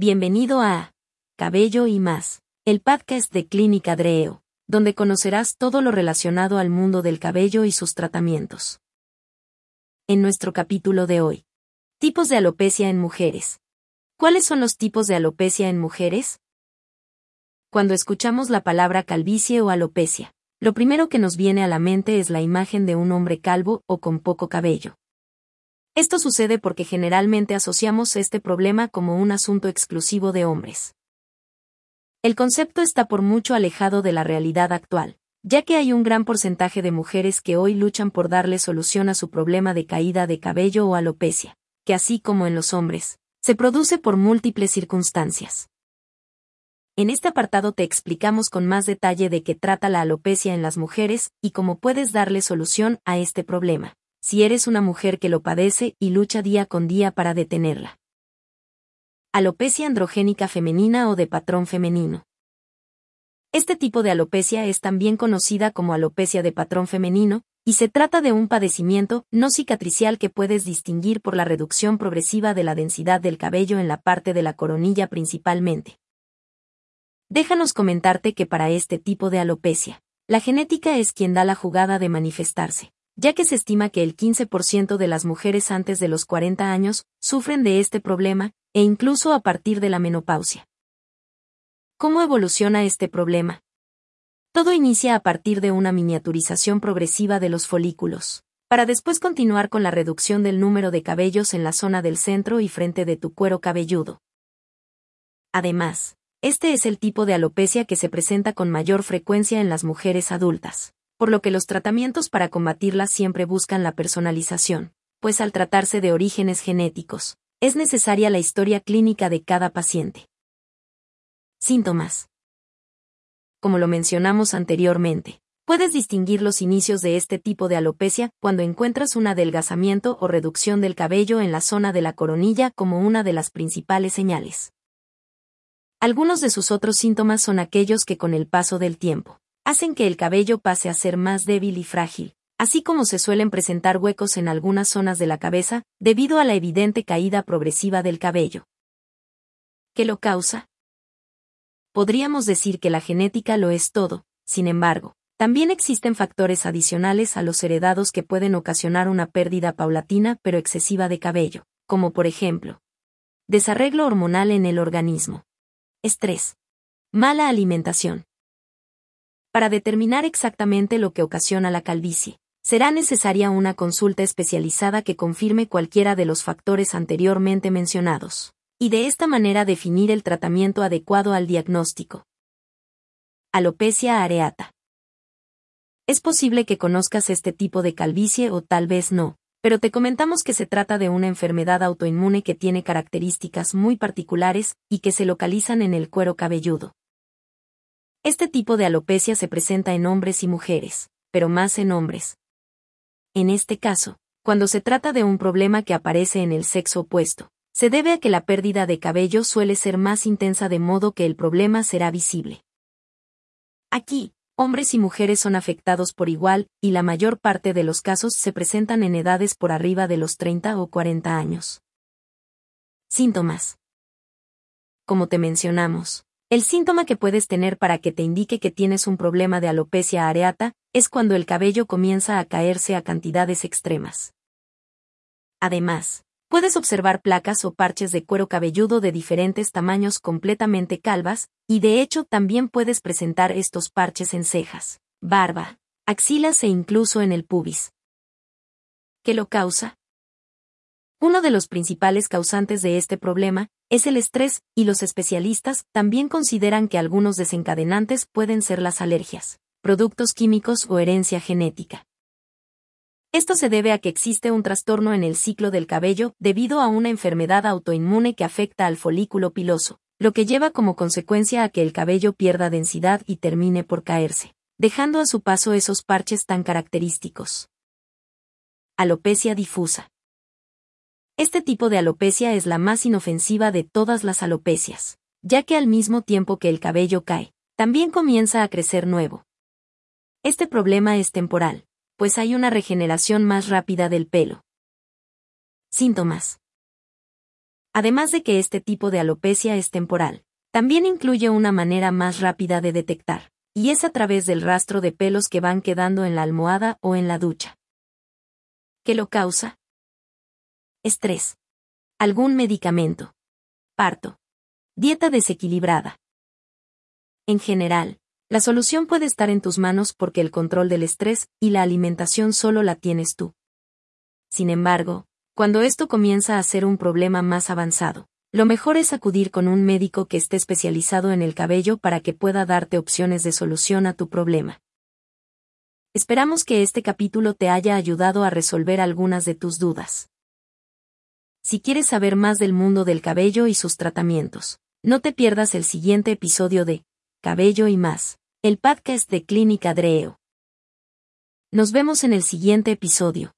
Bienvenido a Cabello y más, el podcast de Clínica Dreo, donde conocerás todo lo relacionado al mundo del cabello y sus tratamientos. En nuestro capítulo de hoy, tipos de alopecia en mujeres. ¿Cuáles son los tipos de alopecia en mujeres? Cuando escuchamos la palabra calvicie o alopecia, lo primero que nos viene a la mente es la imagen de un hombre calvo o con poco cabello. Esto sucede porque generalmente asociamos este problema como un asunto exclusivo de hombres. El concepto está por mucho alejado de la realidad actual, ya que hay un gran porcentaje de mujeres que hoy luchan por darle solución a su problema de caída de cabello o alopecia, que así como en los hombres, se produce por múltiples circunstancias. En este apartado te explicamos con más detalle de qué trata la alopecia en las mujeres y cómo puedes darle solución a este problema, si eres una mujer que lo padece y lucha día con día para detenerla. Alopecia androgénica femenina o de patrón femenino. Este tipo de alopecia es también conocida como alopecia de patrón femenino, y se trata de un padecimiento no cicatricial que puedes distinguir por la reducción progresiva de la densidad del cabello en la parte de la coronilla principalmente. Déjanos comentarte que para este tipo de alopecia, la genética es quien da la jugada de manifestarse, ya que se estima que el 15% de las mujeres antes de los 40 años sufren de este problema, e incluso a partir de la menopausia. ¿Cómo evoluciona este problema? Todo inicia a partir de una miniaturización progresiva de los folículos, para después continuar con la reducción del número de cabellos en la zona del centro y frente de tu cuero cabelludo. Además, este es el tipo de alopecia que se presenta con mayor frecuencia en las mujeres adultas, por lo que los tratamientos para combatirla siempre buscan la personalización, pues al tratarse de orígenes genéticos, es necesaria la historia clínica de cada paciente. Síntomas. Como lo mencionamos anteriormente, puedes distinguir los inicios de este tipo de alopecia cuando encuentras un adelgazamiento o reducción del cabello en la zona de la coronilla como una de las principales señales. Algunos de sus otros síntomas son aquellos que con el paso del tiempo, hacen que el cabello pase a ser más débil y frágil, así como se suelen presentar huecos en algunas zonas de la cabeza, debido a la evidente caída progresiva del cabello. ¿Qué lo causa? Podríamos decir que la genética lo es todo, sin embargo, también existen factores adicionales a los heredados que pueden ocasionar una pérdida paulatina pero excesiva de cabello, como por ejemplo, desarreglo hormonal en el organismo, Estrés. Mala alimentación. Para determinar exactamente lo que ocasiona la calvicie, será necesaria una consulta especializada que confirme cualquiera de los factores anteriormente mencionados, y de esta manera definir el tratamiento adecuado al diagnóstico. Alopecia areata. Es posible que conozcas este tipo de calvicie o tal vez no, pero te comentamos que se trata de una enfermedad autoinmune que tiene características muy particulares y que se localizan en el cuero cabelludo. Este tipo de alopecia se presenta en hombres y mujeres, pero más en hombres. En este caso, cuando se trata de un problema que aparece en el sexo opuesto, se debe a que la pérdida de cabello suele ser más intensa de modo que el problema será visible. Aquí, hombres y mujeres son afectados por igual, y la mayor parte de los casos se presentan en edades por arriba de los 30 o 40 años. Síntomas. Como te mencionamos, el síntoma que puedes tener para que te indique que tienes un problema de alopecia areata es cuando el cabello comienza a caerse a cantidades extremas. Además, puedes observar placas o parches de cuero cabelludo de diferentes tamaños completamente calvas, y de hecho también puedes presentar estos parches en cejas, barba, axilas e incluso en el pubis. ¿Qué lo causa? Uno de los principales causantes de este problema es el estrés, y los especialistas también consideran que algunos desencadenantes pueden ser las alergias, productos químicos o herencia genética. Esto se debe a que existe un trastorno en el ciclo del cabello debido a una enfermedad autoinmune que afecta al folículo piloso, lo que lleva como consecuencia a que el cabello pierda densidad y termine por caerse, dejando a su paso esos parches tan característicos. Alopecia difusa. Este tipo de alopecia es la más inofensiva de todas las alopecias, ya que al mismo tiempo que el cabello cae, también comienza a crecer nuevo. Este problema es temporal, pues hay una regeneración más rápida del pelo. Síntomas. Además de que este tipo de alopecia es temporal, también incluye una manera más rápida de detectar, y es a través del rastro de pelos que van quedando en la almohada o en la ducha. ¿Qué lo causa? Estrés. Algún medicamento. Parto. Dieta desequilibrada. En general, la solución puede estar en tus manos porque el control del estrés y la alimentación solo la tienes tú. Sin embargo, cuando esto comienza a ser un problema más avanzado, lo mejor es acudir con un médico que esté especializado en el cabello para que pueda darte opciones de solución a tu problema. Esperamos que este capítulo te haya ayudado a resolver algunas de tus dudas. Si quieres saber más del mundo del cabello y sus tratamientos, no te pierdas el siguiente episodio de Cabello y más, el podcast de Clínica Dreo. Nos vemos en el siguiente episodio.